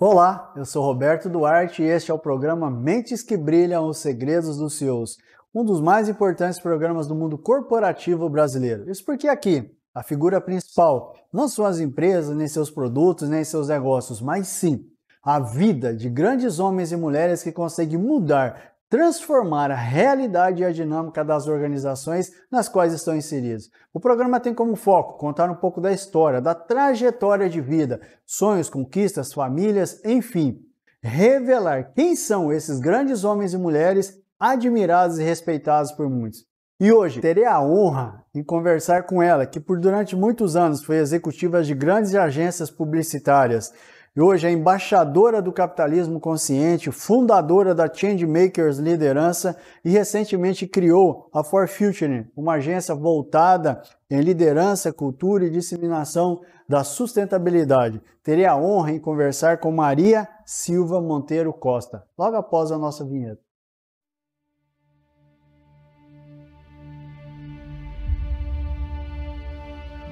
Olá, eu sou Roberto Duarte e este é o programa Mentes que Brilham os Segredos dos CEOs, um dos mais importantes programas do mundo corporativo brasileiro. Isso porque aqui, a figura principal não são as empresas, nem seus produtos, nem seus negócios, mas sim a vida de grandes homens e mulheres que conseguem mudar, transformar a realidade e a dinâmica das organizações nas quais estão inseridos. O programa tem como foco contar um pouco da história, da trajetória de vida, sonhos, conquistas, famílias, enfim, revelar quem são esses grandes homens e mulheres admirados e respeitados por muitos. E hoje terei a honra em conversar com ela, que por durante muitos anos foi executiva de grandes agências publicitárias e hoje é embaixadora do capitalismo consciente, fundadora da Changemakers Liderança e recentemente criou a For Future, uma agência voltada em liderança, cultura e disseminação da sustentabilidade. Terei a honra em conversar com Maria Silva Monteiro Costa, logo após a nossa vinheta.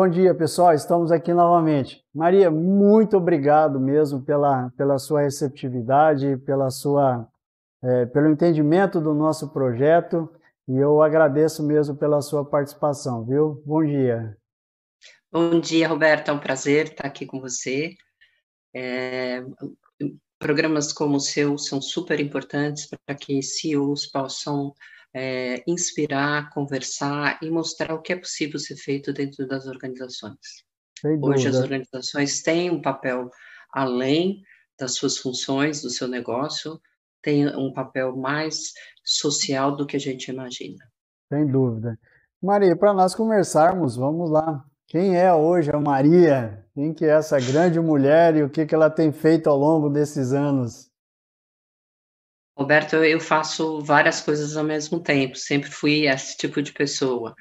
Bom dia, pessoal. Estamos aqui novamente. Maria, muito obrigado mesmo pela, pela sua receptividade, pela sua, é, pelo entendimento do nosso projeto e eu agradeço mesmo pela sua participação, viu? Bom dia. Bom dia, Roberto. É um prazer estar aqui com você. É, programas como o seu são super importantes para que CEOs possam é, inspirar, conversar e mostrar o que é possível ser feito dentro das organizações. Hoje as organizações têm um papel além das suas funções, do seu negócio, tem um papel mais social do que a gente imagina. Sem dúvida. Maria, para nós conversarmos, vamos lá. Quem é hoje a Maria? Quem que é essa grande mulher e o que, que ela tem feito ao longo desses anos? Roberto, eu faço várias coisas ao mesmo tempo, sempre fui esse tipo de pessoa.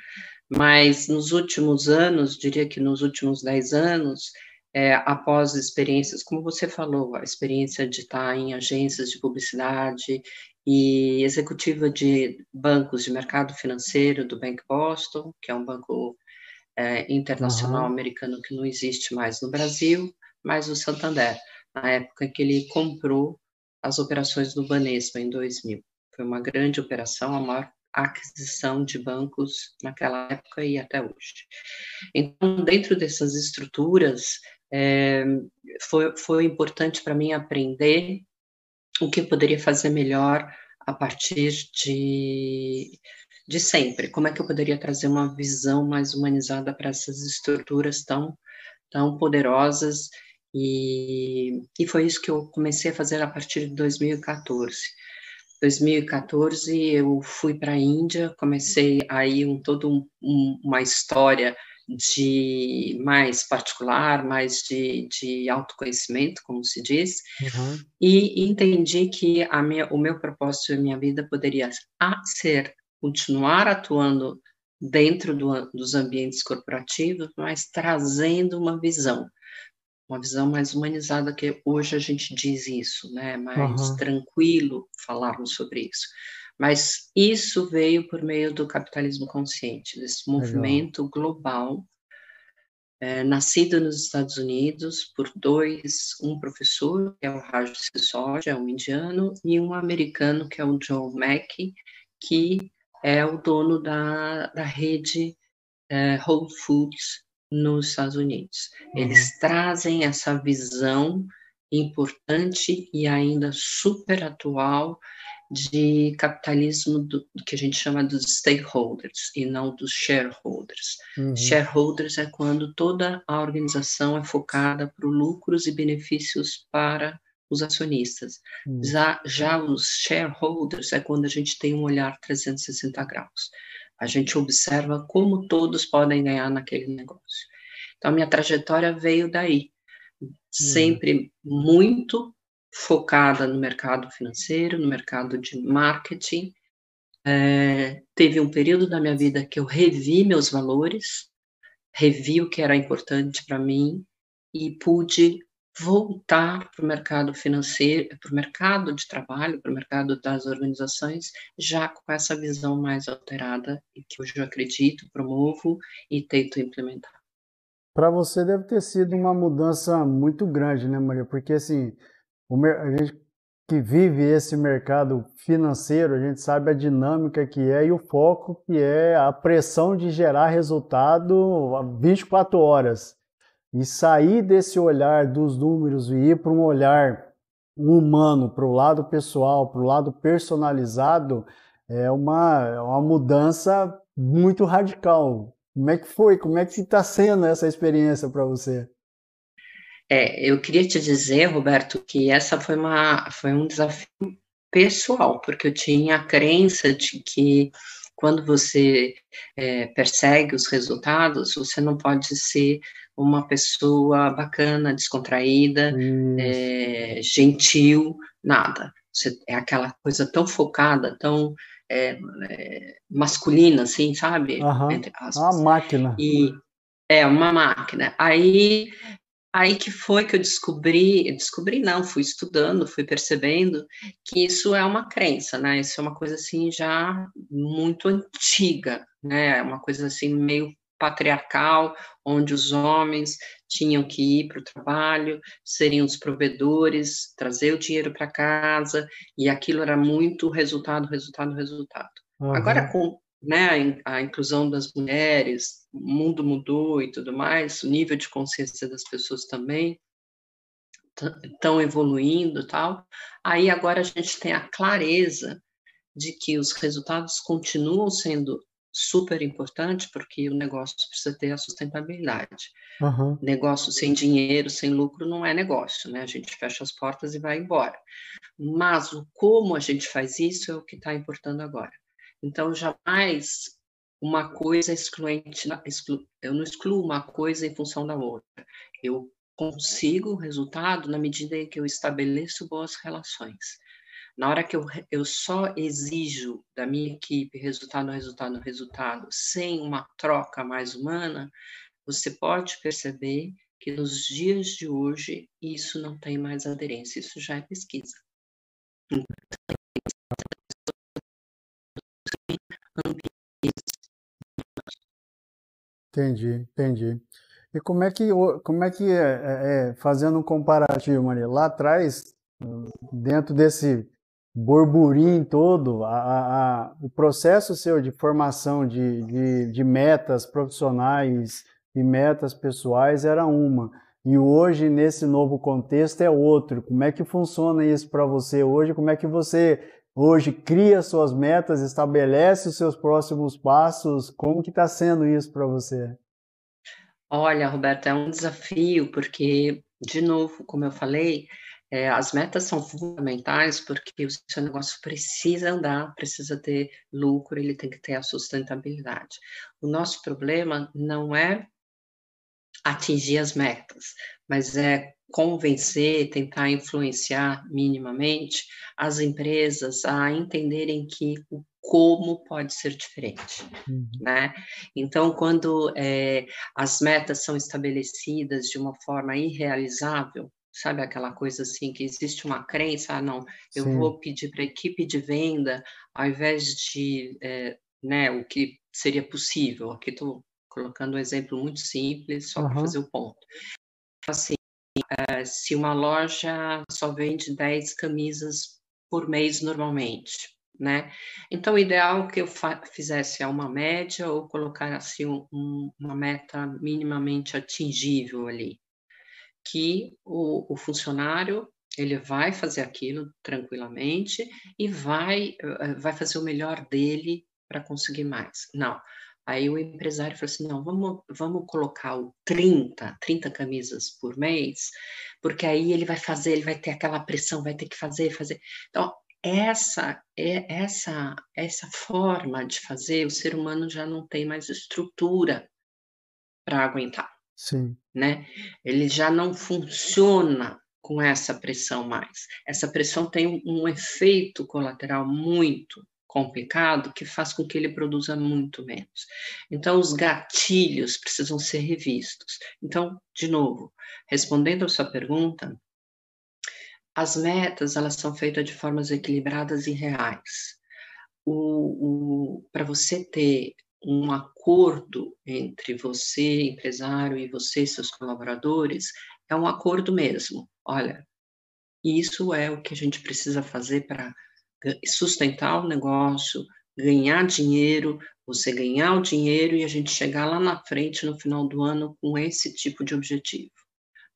Mas nos últimos anos, diria que nos últimos dez anos, é, após experiências, como você falou, a experiência de estar em agências de publicidade e executiva de bancos de mercado financeiro do Bank Boston, que é um banco é, internacional uhum. americano que não existe mais no Brasil, mas o Santander, na época em que ele comprou as operações do Banespa em 2000. Foi uma grande operação, a maior aquisição de bancos naquela época e até hoje. Então, dentro dessas estruturas, é, foi, foi importante para mim aprender o que eu poderia fazer melhor a partir de, de sempre. Como é que eu poderia trazer uma visão mais humanizada para essas estruturas tão, tão poderosas e, e foi isso que eu comecei a fazer a partir de 2014. 2014 eu fui para a Índia, comecei aí um, todo um, um, uma história de mais particular, mais de, de autoconhecimento, como se diz, uhum. e entendi que a minha, o meu propósito e a minha vida poderia a, ser continuar atuando dentro do, dos ambientes corporativos, mas trazendo uma visão uma visão mais humanizada que hoje a gente diz isso, né? Mais uhum. tranquilo falarmos sobre isso. Mas isso veio por meio do capitalismo consciente, desse movimento Legal. global, é, nascido nos Estados Unidos por dois, um professor, que é o Raj Sisodia, é um indiano, e um americano, que é o Joe Mackey, que é o dono da, da rede é, Whole Foods nos Estados Unidos. Uhum. Eles trazem essa visão importante e ainda super atual de capitalismo do, que a gente chama dos stakeholders e não dos shareholders. Uhum. Shareholders é quando toda a organização é focada para lucros e benefícios para os acionistas. Uhum. Já, já os shareholders é quando a gente tem um olhar 360 graus. A gente observa como todos podem ganhar naquele negócio. Então, minha trajetória veio daí. Uhum. Sempre muito focada no mercado financeiro, no mercado de marketing. É, teve um período da minha vida que eu revi meus valores, revi o que era importante para mim e pude voltar para o mercado financeiro, para o mercado de trabalho, para o mercado das organizações, já com essa visão mais alterada e que hoje eu acredito, promovo e tento implementar. Para você deve ter sido uma mudança muito grande, né, Maria? Porque assim, a gente que vive esse mercado financeiro, a gente sabe a dinâmica que é e o foco que é a pressão de gerar resultado 24 horas. E sair desse olhar dos números e ir para um olhar humano, para o lado pessoal, para o lado personalizado, é uma, é uma mudança muito radical. Como é que foi? Como é que está sendo essa experiência para você? É, eu queria te dizer, Roberto, que essa foi, uma, foi um desafio pessoal, porque eu tinha a crença de que quando você é, persegue os resultados, você não pode ser uma pessoa bacana, descontraída, é, gentil, nada. Você é aquela coisa tão focada, tão é, é, masculina, assim, sabe? Uhum. Uma máquina. E é uma máquina. Aí Aí que foi que eu descobri, eu descobri não, fui estudando, fui percebendo que isso é uma crença, né? Isso é uma coisa assim já muito antiga, né? É uma coisa assim meio patriarcal, onde os homens tinham que ir para o trabalho, seriam os provedores, trazer o dinheiro para casa, e aquilo era muito resultado, resultado, resultado. Uhum. Agora, com né, a, inclusão das mulheres, o mundo mudou e tudo mais, o nível de consciência das pessoas também estão evoluindo tal. Aí agora a gente tem a clareza de que os resultados continuam sendo super importantes, porque o negócio precisa ter a sustentabilidade. Uhum. Negócio sem dinheiro, sem lucro, não é negócio, né? A gente fecha as portas e vai embora. Mas o como a gente faz isso é o que está importando agora. Então, jamais uma coisa excluente, eu não excluo uma coisa em função da outra. Eu consigo o resultado na medida em que eu estabeleço boas relações. Na hora que eu, eu só exijo da minha equipe resultado, resultado, resultado, sem uma troca mais humana, você pode perceber que nos dias de hoje isso não tem mais aderência, isso já é pesquisa. Entendi, entendi. E como é que, como é, que é, é, é, fazendo um comparativo, Maria, lá atrás, dentro desse burburinho todo, a, a, o processo seu de formação de, de, de metas profissionais e metas pessoais era uma. E hoje, nesse novo contexto, é outro. Como é que funciona isso para você hoje? Como é que você hoje cria suas metas, estabelece os seus próximos passos. Como que está sendo isso para você? Olha, Roberto, é um desafio, porque, de novo, como eu falei, é, as metas são fundamentais porque o seu negócio precisa andar, precisa ter lucro, ele tem que ter a sustentabilidade. O nosso problema não é atingir as metas, mas é convencer, tentar influenciar minimamente as empresas a entenderem que o como pode ser diferente, uhum. né? Então, quando é, as metas são estabelecidas de uma forma irrealizável, sabe aquela coisa assim que existe uma crença, ah, não, eu Sim. vou pedir para a equipe de venda, ao invés de, é, né, o que seria possível, aqui estou colocando um exemplo muito simples, só uhum. para fazer o ponto. Assim, é, se uma loja só vende 10 camisas por mês normalmente, né? Então, o ideal que eu fizesse é uma média ou colocar assim um, uma meta minimamente atingível ali, que o, o funcionário ele vai fazer aquilo tranquilamente e vai, eh, vai fazer o melhor dele para conseguir mais. Não. Aí o empresário falou assim: não, vamos, vamos colocar o 30, 30 camisas por mês, porque aí ele vai fazer, ele vai ter aquela pressão, vai ter que fazer, fazer. Então, essa é essa essa forma de fazer, o ser humano já não tem mais estrutura para aguentar. Sim. Né? Ele já não funciona com essa pressão mais. Essa pressão tem um, efeito colateral muito complicado que faz com que ele produza muito menos. Então, os gatilhos precisam ser revistos. Então, de novo, respondendo a sua pergunta, as metas elas são feitas de formas equilibradas e reais. O, o Para você ter um acordo entre você, empresário, e você, seus colaboradores, é um acordo mesmo. Olha, isso é o que a gente precisa fazer para sustentar o negócio, ganhar dinheiro, você ganhar o dinheiro e a gente chegar lá na frente no final do ano com esse tipo de objetivo.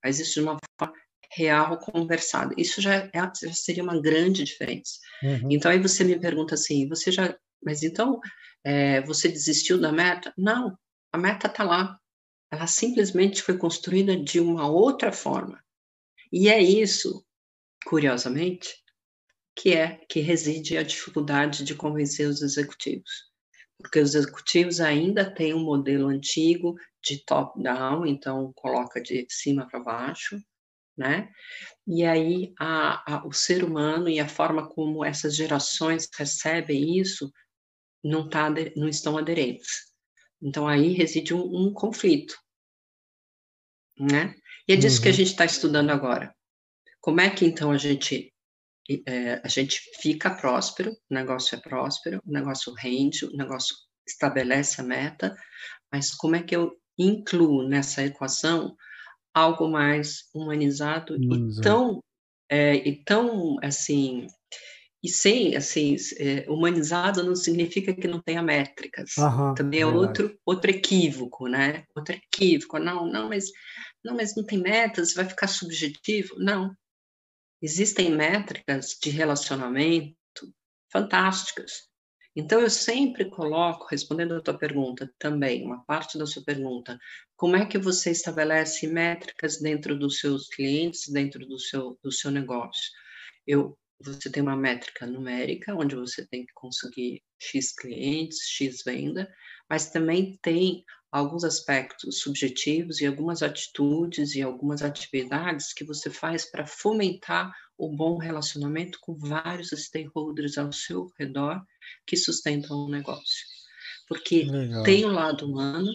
Mas isso de uma forma real, conversada. Isso já, é, já seria uma grande diferença. Uhum. Então aí você me pergunta assim, você já, mas então é, você desistiu da meta? Não, a meta está lá. Ela simplesmente foi construída de uma outra forma. E é isso, curiosamente, que é que reside a dificuldade de convencer os executivos. Porque os executivos ainda têm um modelo antigo de top-down, então coloca de cima para baixo, né? E aí a, a, o ser humano e a forma como essas gerações recebem isso não, tá, não estão aderentes. Então aí reside um, um conflito, né? E é disso uhum. que a uhum. gente está estudando agora. Como é que então a gente é, a gente fica próspero, o negócio é próspero, o negócio rende, o negócio estabelece a meta, mas como é que eu incluo nessa equação algo mais humanizado, humanizado. e tão é, e tão assim e sem assim é, humanizado não significa que não tenha métricas uhum, também é verdade. outro outro equívoco né outro equívoco não não mas não mas não tem metas vai ficar subjetivo não Existem métricas de relacionamento fantásticas. Então, eu sempre coloco, respondendo a tua pergunta também, uma parte da sua pergunta, como é que você estabelece métricas dentro dos seus clientes, dentro do seu, do seu negócio? Eu, você tem uma métrica numérica, onde você tem que conseguir X clientes, X venda, mas também tem alguns aspectos subjetivos e algumas atitudes e algumas atividades que você faz para fomentar o bom relacionamento com vários stakeholders ao seu redor que sustentam o negócio. Porque Legal. tem o um lado humano,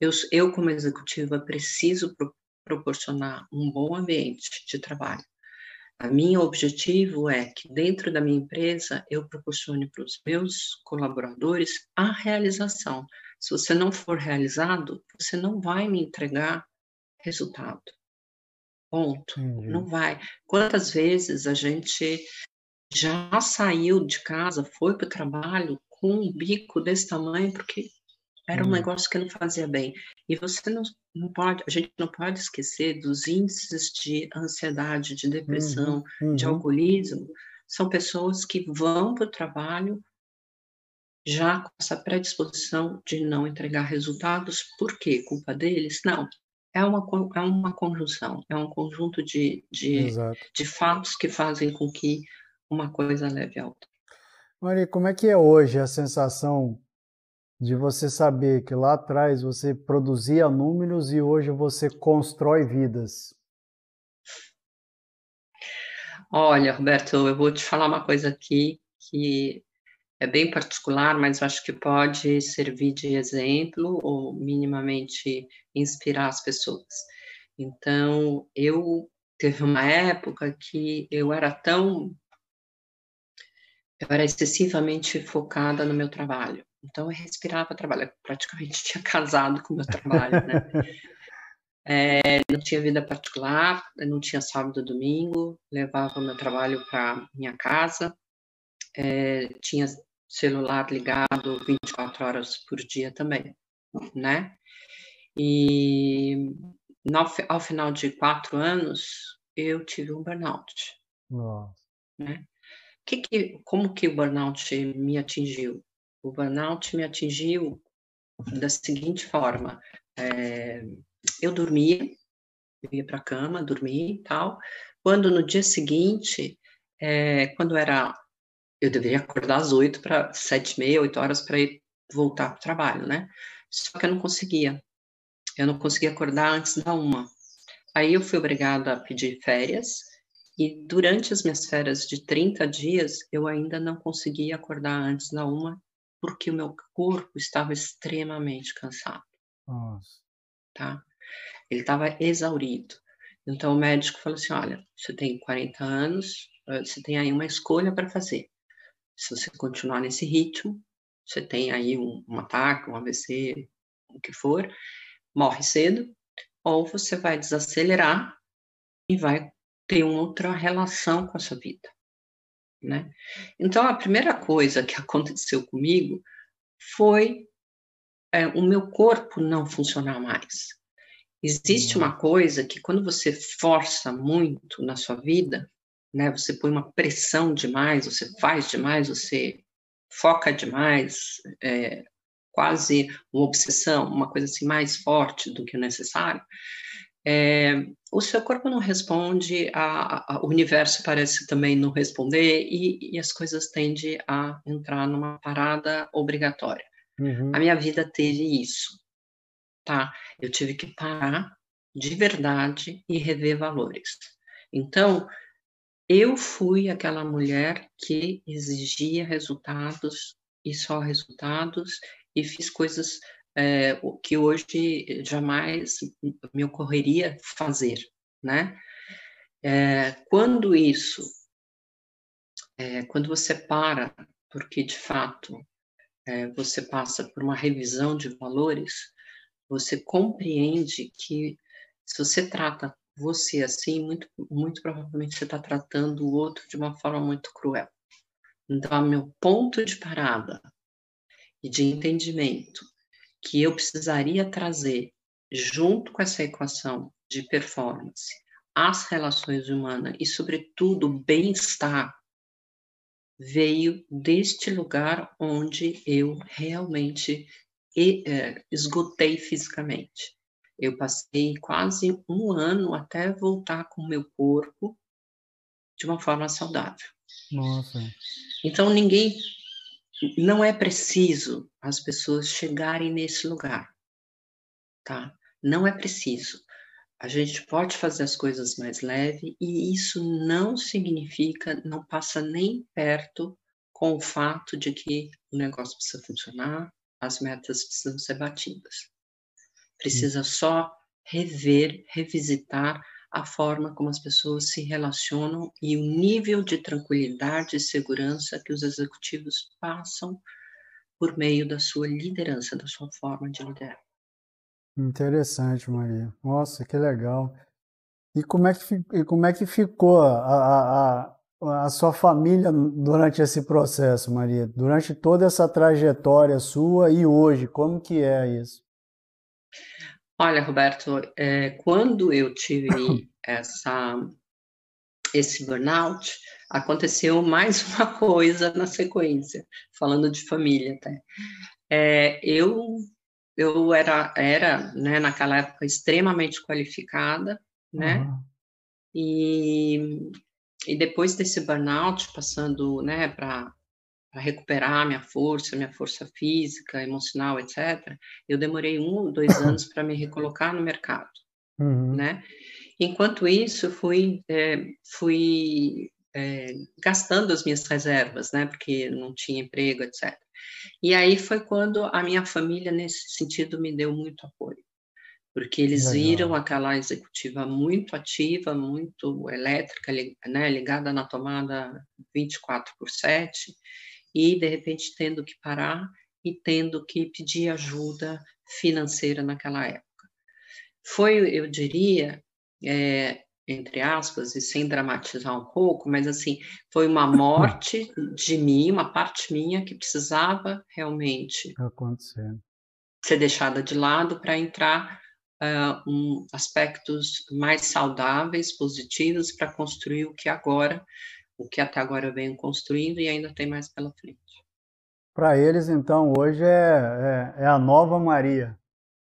eu, eu como executiva preciso pro, proporcionar um bom ambiente de trabalho. A minha objetivo é que dentro da minha empresa eu proporcione para os meus colaboradores a realização se você não for realizado, você não vai me entregar resultado. Ponto. Uhum. Não vai. Quantas vezes a gente já saiu de casa, foi para o trabalho com um bico desse tamanho porque era um uhum. negócio que não fazia bem. E você não, não pode, a gente não pode esquecer dos índices de ansiedade, de depressão, uhum. de uhum. alcoolismo. São pessoas que vão para o trabalho já com essa predisposição de não entregar resultados, por quê? Culpa deles? Não. É uma, é uma conjunção, é um conjunto de, de, de fatos que fazem com que uma coisa leve a outra. Maria, como é que é hoje a sensação de você saber que lá atrás você produzia números e hoje você constrói vidas? Olha, Roberto, eu vou te falar uma coisa aqui que é bem particular, mas acho que pode servir de exemplo ou minimamente inspirar as pessoas. Então, eu teve uma época que eu era tão eu era excessivamente focada no meu trabalho. Então eu respirava trabalho, eu praticamente tinha casado com o meu trabalho, né? É, não tinha vida particular, não tinha sábado domingo, levava o meu trabalho para minha casa, é, tinha celular ligado 24 horas por dia também, né? E no, ao final de quatro anos, eu tive um burnout. Nossa. Né? Que que, como que o burnout me atingiu? O burnout me atingiu da seguinte forma: é, eu dormia, eu ia para a cama, dormia e tal. Quando no dia seguinte, é, quando era, eu deveria acordar às oito para sete e meia, oito horas para ir voltar para o trabalho, né? Só que eu não conseguia. Eu não conseguia acordar antes da uma. Aí eu fui obrigada a pedir férias e durante as minhas férias de 30 dias eu ainda não conseguia acordar antes da uma porque o meu corpo estava extremamente cansado. Nossa. Tá? Ele estava exaurido. Então o médico falou assim: olha, você tem 40 anos, eh, você tem aí uma escolha para fazer. Se você continuar nesse ritmo, você tem aí um, um ataque, um AVC, o que for, morre cedo, ou você vai desacelerar e vai ter uma outra relação com a sua vida né? Então, a primeira coisa que aconteceu comigo foi é, o meu corpo não funcionar mais. Existe uma coisa que quando você força muito na sua vida, né, você põe uma pressão demais, você faz demais, você foca demais, é, quase uma obsessão, uma coisa assim mais forte do que o necessário, é, o seu corpo não responde, a, a, o universo parece também não responder e, e, as coisas tendem a entrar numa parada obrigatória. Uhum. A minha vida teve isso, tá? Eu tive que parar de verdade e rever valores. Então, eu fui aquela mulher que exigia resultados e só resultados e fiz coisas é, o que hoje jamais me ocorreria fazer, né? É, quando isso, é, quando você para, porque de fato é, você passa por uma revisão de valores, você compreende que se você trata você assim, muito, muito provavelmente você está tratando o outro de uma forma muito cruel. Então, meu ponto de parada e de entendimento que eu precisaria trazer junto com essa equação de performance as relações humanas e, sobretudo, o bem-estar veio deste lugar onde eu realmente é, esgotei fisicamente. Eu passei quase um ano até voltar com o meu corpo de uma forma saudável. Nossa. Então ninguém não é preciso as pessoas chegarem nesse lugar, tá? Não é preciso. A gente pode fazer as coisas mais leve e isso não significa, não passa nem perto com o fato de que o negócio precisa funcionar, as metas precisam ser batidas. Precisa só rever, revisitar a forma como as pessoas se relacionam e o nível de tranquilidade e segurança que os executivos passam por meio da sua liderança, da sua forma de liderar. Interessante, Maria. Nossa, que legal. E como é que, como é que ficou a, a, a sua família durante esse processo, Maria? Durante toda essa trajetória sua e hoje, como que é isso? Olha, Roberto, é, quando eu tive essa, esse burnout, aconteceu mais uma coisa na sequência, falando de família até. É, eu eu era, era né, naquela época, extremamente qualificada, né? Uhum. E, e depois desse burnout, passando né, para para recuperar minha força, minha força física, emocional, etc., eu demorei um ou dois anos para me recolocar no mercado, uhum. né? Enquanto isso, fui, é, fui é, gastando as minhas reservas, né? Porque não tinha emprego, etc. E aí foi quando a minha família, nesse sentido, me deu muito apoio. Porque eles Legal. viram aquela executiva muito ativa, muito elétrica, né, ligada na tomada 24 por 7, e de repente tendo que parar e tendo que pedir ajuda financeira naquela época. Foi, eu diria, é, entre aspas, e sem dramatizar um pouco, mas assim, foi uma morte de mim, uma parte minha que precisava realmente acontecer. ser deixada de lado para entrar uh, um, aspectos mais saudáveis, positivos, para construir o que agora, o que até agora eu venho construindo e ainda tem mais pela frente. Para eles, então, hoje é, é, é, a nova Maria.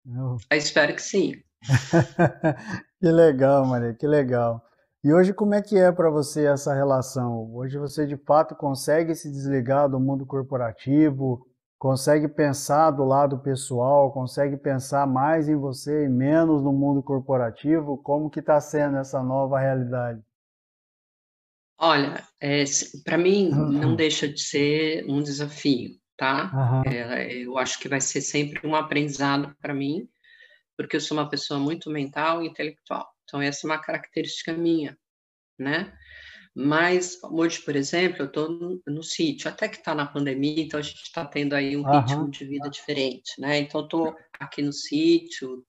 Eu... eu espero que sim. que legal, Maria, que legal. E hoje como é que é para você essa relação? Hoje você de fato consegue se desligar do mundo corporativo, consegue pensar do lado pessoal, consegue pensar mais em você e menos no mundo corporativo? Como que está sendo essa nova realidade? Olha, é, para mim uhum. não deixa de ser um desafio, tá? Uhum. É, eu acho que vai ser sempre um aprendizado para mim, porque eu sou uma pessoa muito mental e intelectual. Então essa é uma característica minha, né? Mas hoje, por exemplo, eu estou no, no, sítio, até que está na pandemia, então a gente está tendo aí um uhum. ritmo de vida diferente, né? Então estou aqui no sítio,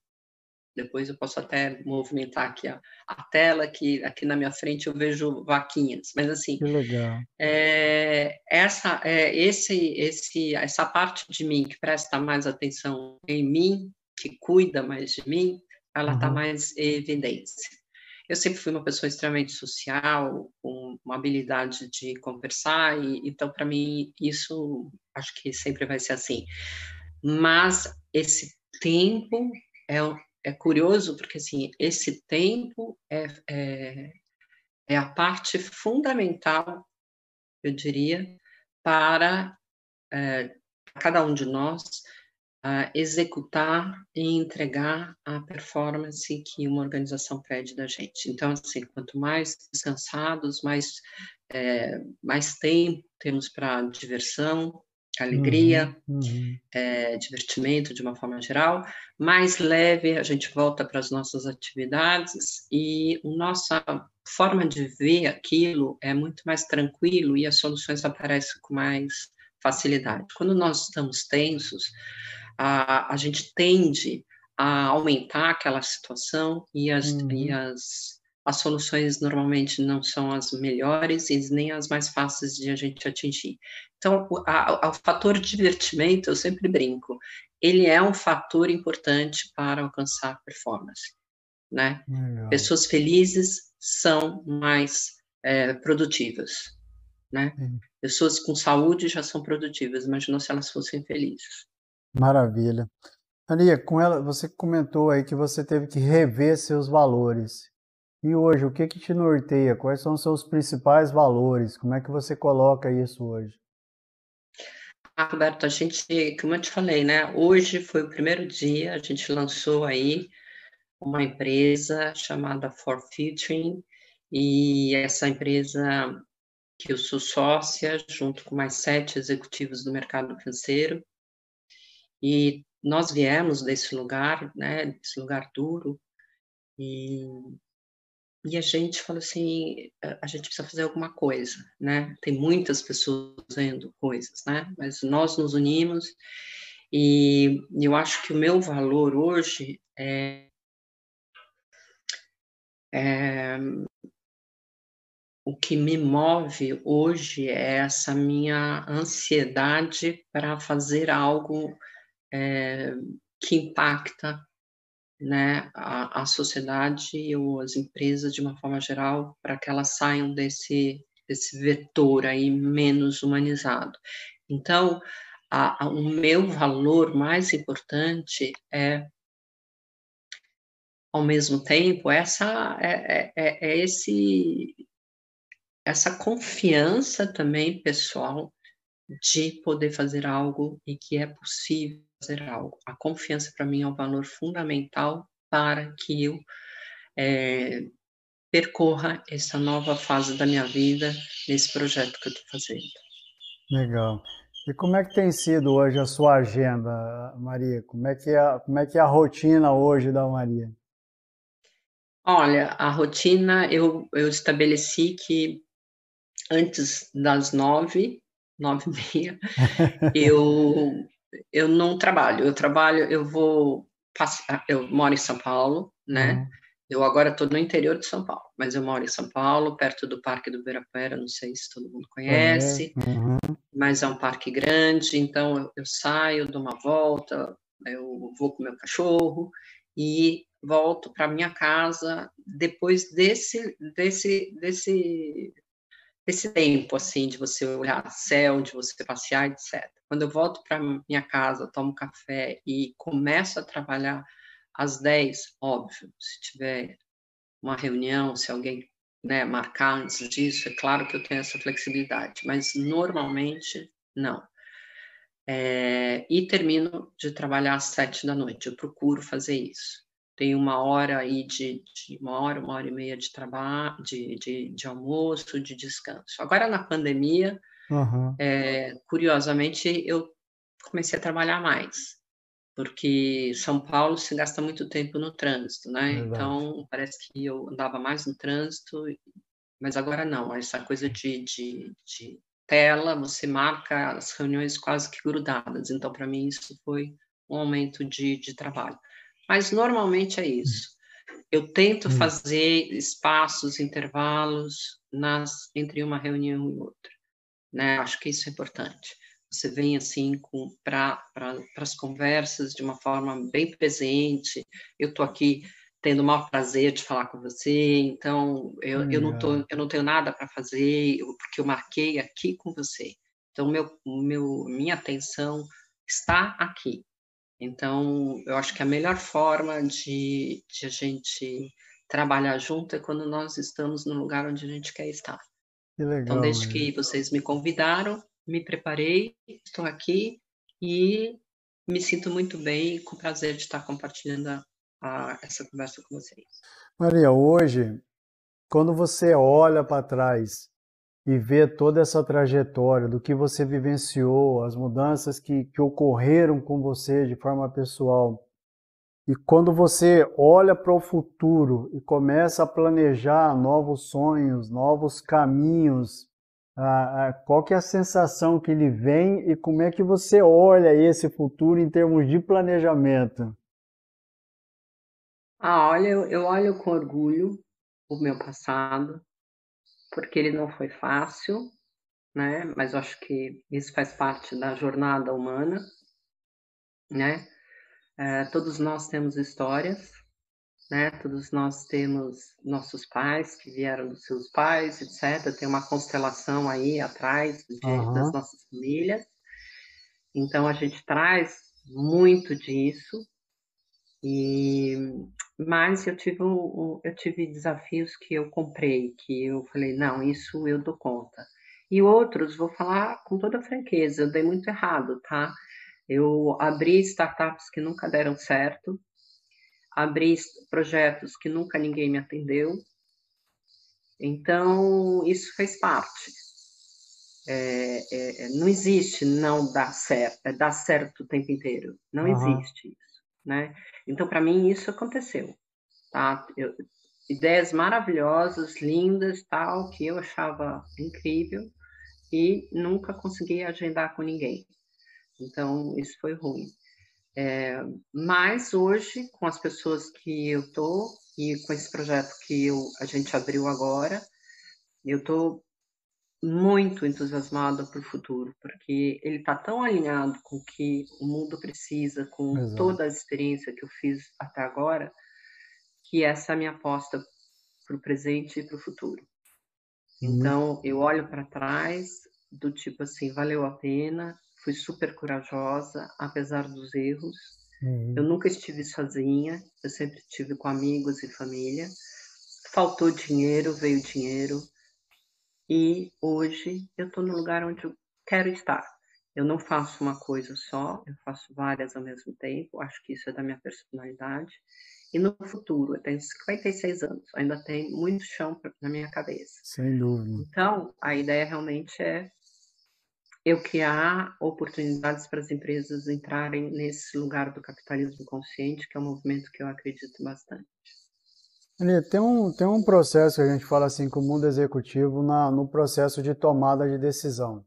depois eu posso até movimentar aqui a, a, tela, que aqui na minha frente eu vejo vaquinhas, mas assim, que legal. É, essa, é, esse, esse, essa parte de mim que presta mais atenção em mim, que cuida mais de mim, ela está uhum. mais evidente. Eu sempre fui uma pessoa extremamente social, com uma habilidade de conversar, e então, para mim, isso acho que sempre vai ser assim. Mas esse tempo é, é curioso, porque assim, esse tempo é, é, é a parte fundamental, eu diria, para é, cada um de nós executar e entregar a performance que uma organização pede da gente. Então, assim, quanto mais descansados, mais, é, mais tempo temos para diversão, alegria, uhum, uhum. É, divertimento de uma forma geral, mais leve a gente volta para as nossas atividades e a nossa forma de ver aquilo é muito mais tranquilo e as soluções aparecem com mais facilidade. Quando nós estamos tensos, a, a gente tende a aumentar aquela situação e as, uhum. e as, as soluções normalmente não são as melhores e nem as mais fáceis de a gente atingir. Então, a, a, o fator divertimento, eu sempre brinco, ele é um fator importante para alcançar performance. Né? Pessoas felizes são mais é, produtivas. Né? Pessoas com saúde já são produtivas, imagina se elas fossem felizes. Maravilha. Maria, com ela, você comentou aí que você teve que rever seus valores. E hoje, o que que te norteia? Quais são os seus principais valores? Como é que você coloca isso hoje? Ah, Roberto, a gente, como eu te falei, né? Hoje foi o primeiro dia, a gente lançou aí uma empresa chamada For Futuring, e essa empresa que eu sou sócia, junto com mais sete executivos do mercado financeiro, e nós viemos desse lugar, né, desse lugar duro, e, e a gente falou assim, a gente precisa fazer alguma coisa, né? Tem muitas pessoas fazendo coisas, né? Mas nós nos unimos e eu acho que o meu valor hoje é, é o que me move hoje é essa minha ansiedade para fazer algo é, que impacta né, a, a sociedade ou as empresas de uma forma geral para que elas saiam desse, desse vetor aí menos humanizado. Então, a, a, o meu valor mais importante é, ao mesmo tempo, essa é, é, é, é esse essa confiança também pessoal de poder fazer algo e que é possível fazer algo. A confiança para mim é um valor fundamental para que eu é, percorra essa nova fase da minha vida nesse projeto que eu estou fazendo. Legal. E como é que tem sido hoje a sua agenda, Maria? Como é que é, como é, que é a rotina hoje da Maria? Olha, a rotina eu, eu estabeleci que antes das nove, nove e meia, eu eu não trabalho, eu trabalho, eu vou passar, eu moro em São Paulo, né? Uhum. Eu agora estou no interior de São Paulo, mas eu moro em São Paulo, perto do Parque do Ibirapuera, não sei se todo mundo conhece, uhum. mas é um parque grande, então eu, eu saio, dou uma volta, eu vou com meu cachorro e volto para minha casa depois desse desse desse esse tempo assim de você olhar céu, de você passear, etc. Quando eu volto para minha casa, tomo café e começo a trabalhar às 10, óbvio, se tiver uma reunião, se alguém né, marcar antes disso, é claro que eu tenho essa flexibilidade, mas normalmente não. É, e termino de trabalhar às sete da noite, eu procuro fazer isso tem uma hora aí de, de, uma hora, uma hora e meia de trabalho, de, de, de almoço, de descanso. Agora na pandemia, uhum. é, curiosamente, eu comecei a trabalhar mais, porque São Paulo se gasta muito tempo no trânsito, né? Verdade. Então parece que eu andava mais no trânsito, mas agora não. Essa coisa de, de, de tela, você marca as reuniões quase que grudadas. Então para mim isso foi um aumento de, de trabalho. Mas normalmente é isso. Eu tento hum. fazer espaços, intervalos nas, entre uma reunião e outra. Né? Acho que isso é importante. Você vem assim para pra, as conversas de uma forma bem presente. Eu estou aqui tendo o maior prazer de falar com você, então eu, eu, não, tô, eu não tenho nada para fazer, porque eu marquei aqui com você. Então, meu, meu, minha atenção está aqui. Então, eu acho que a melhor forma de, de a gente trabalhar junto é quando nós estamos no lugar onde a gente quer estar. Que então, legal, então, desde né? que vocês me convidaram, me preparei, estou aqui e me sinto muito bem e com prazer de estar compartilhando a, a, essa conversa com vocês. Maria, hoje, quando você olha para trás e ver toda essa trajetória do que você vivenciou, as mudanças que, que ocorreram com você de forma pessoal. E quando você olha para o futuro e começa a planejar novos sonhos, novos caminhos, qual que é a sensação que lhe vem e como é que você olha esse futuro em termos de planejamento? Ah, olha, eu olho com orgulho o meu passado, porque ele não foi fácil, né? Mas eu acho que isso faz parte da jornada humana, né? É, todos nós temos histórias, né? Todos nós temos nossos pais que vieram dos seus pais, etc. Tem uma constelação aí atrás de, uhum. das nossas famílias. Então a gente traz muito disso, e, mas eu tive, um, eu tive desafios que eu comprei, que eu falei, não, isso eu dou conta. E outros, vou falar com toda franqueza, eu dei muito errado, tá? Eu abri startups que nunca deram certo, abri projetos que nunca ninguém me atendeu. Então, isso fez parte. É, é, é não existe não dar certo, é dar certo o tempo inteiro. Não uhum. existe isso né? Então, para mim, isso aconteceu, tá? Eu, ideias maravilhosas, lindas, tal, que eu achava incrível e nunca consegui agendar com ninguém. Então, isso foi ruim. É, mas hoje, com as pessoas que eu tô e com esse projeto que eu, a gente abriu agora, eu tô muito entusiasmada para o futuro, porque ele está tão alinhado com o que o mundo precisa, com Exato. toda a experiência que eu fiz até agora, que essa é a minha aposta para o presente e para o futuro. Uhum. Então, eu olho para trás do tipo assim, valeu a pena, fui super corajosa, apesar dos erros. Uhum. Eu nunca estive sozinha, eu sempre estive com amigos e família. Faltou dinheiro, veio dinheiro e hoje eu estou no lugar onde eu quero estar. Eu não faço uma coisa só, eu faço várias ao mesmo tempo. Acho que isso é da minha personalidade. E no futuro, eu tenho 56 anos, ainda tem muito chão na minha cabeça. Sem dúvida. Então, a ideia realmente é eu criar oportunidades para as empresas entrarem nesse lugar do capitalismo consciente, que é um movimento que eu acredito bastante. Tem um, tem um processo que a gente fala assim com o mundo executivo na, no processo de tomada de decisão.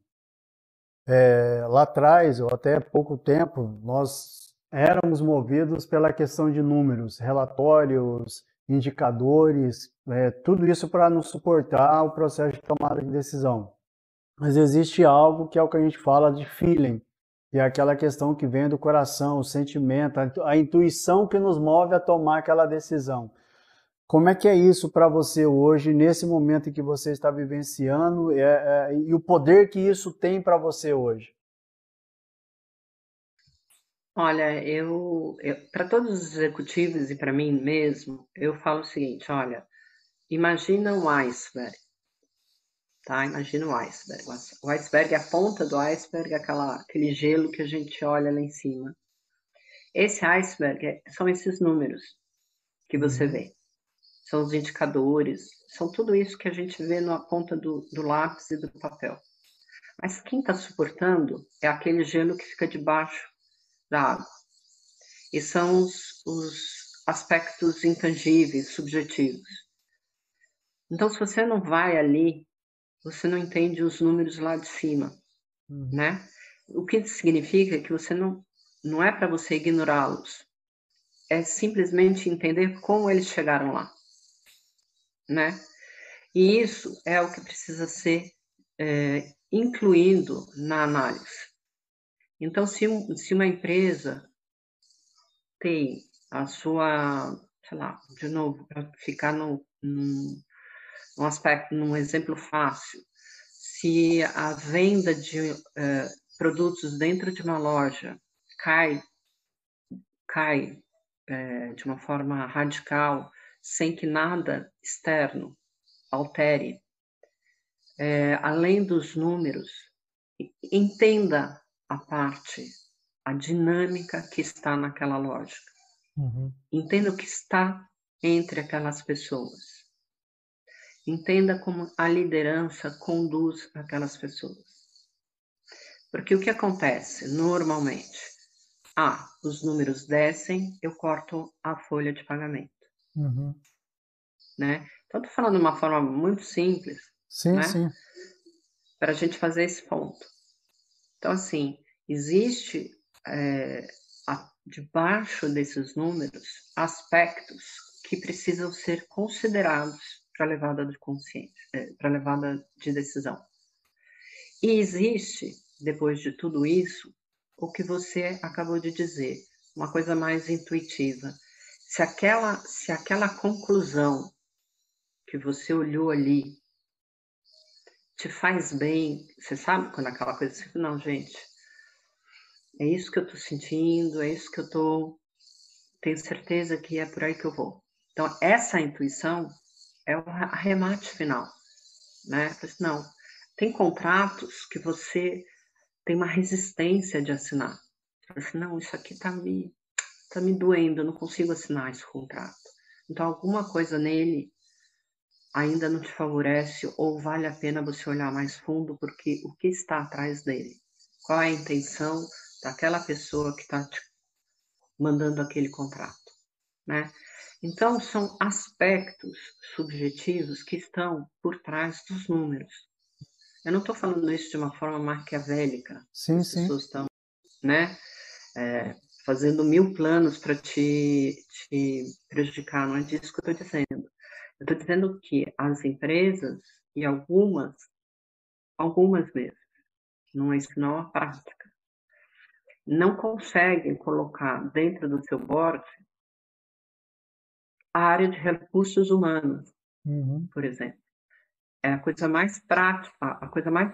É, lá atrás, ou até pouco tempo, nós éramos movidos pela questão de números, relatórios, indicadores, é, tudo isso para nos suportar o processo de tomada de decisão. Mas existe algo que é o que a gente fala de feeling, E é aquela questão que vem do coração, o sentimento, a intuição que nos move a tomar aquela decisão. Como é que é isso para você hoje, nesse momento em que você está vivenciando, é, é, e o poder que isso tem para você hoje? Olha, eu, eu para todos os executivos e para mim mesmo, eu falo o seguinte: olha, imagina um iceberg, tá? Imagina um iceberg. O iceberg é a ponta do iceberg, aquela, aquele gelo que a gente olha lá em cima. Esse iceberg é, são esses números que você uhum. vê são os indicadores, são tudo isso que a gente vê na ponta do, do lápis e do papel. Mas quem está suportando é aquele gelo que fica debaixo da água. E são os, os aspectos intangíveis, subjetivos. Então, se você não vai ali, você não entende os números lá de cima, uhum. né? O que significa que você não, não é para você ignorá-los, é simplesmente entender como eles chegaram lá né? E isso é o que precisa ser é, incluído na análise. Então, se, se uma empresa tem a sua, sei lá, de novo, para ficar no, num, num aspecto, num exemplo fácil, se a venda de uh, produtos dentro de uma loja cai, cai é, de uma forma radical sem que nada externo altere, é, além dos números, entenda a parte, a dinâmica que está naquela lógica. Uhum. Entenda o que está entre aquelas pessoas. Entenda como a liderança conduz aquelas pessoas. Porque o que acontece normalmente? Ah, os números descem, eu corto a folha de pagamento. Uhum. Né? Então, estou falando de uma forma muito simples. Sim, né? sim. Para a gente fazer esse ponto. Então, assim, existe é, a, debaixo desses números aspectos que precisam ser considerados para levada de consciência, é, para levada de decisão. E existe, depois de tudo isso, o que você acabou de dizer, uma coisa mais intuitiva, se aquela, se aquela conclusão que você olhou ali te faz bem, você sabe quando aquela coisa assim, não, gente, é isso que eu tô sentindo, é isso que eu tô, tenho certeza que é por aí que eu vou. Então, essa intuição é o arremate final, né? Não, tem contratos que você tem uma resistência de assinar. Assim, não, isso aqui tá me tá me doendo, eu não consigo assinar esse contrato. Então, alguma coisa nele ainda não te favorece ou vale a pena você olhar mais fundo porque o que está atrás dele? Qual é a intenção daquela pessoa que está te mandando aquele contrato, né? Então, são aspectos subjetivos que estão por trás dos números. Eu não estou falando isso de uma forma maquiavélica. Sim, As sim. pessoas estão, né? É, fazendo mil planos para te, te prejudicar, não é disso que eu estou dizendo. Eu estou dizendo que as empresas, e algumas, algumas mesmo, não é isso não é a prática, não conseguem colocar dentro do seu board a área de recursos humanos, uhum. por exemplo. É a coisa mais prática, a coisa mais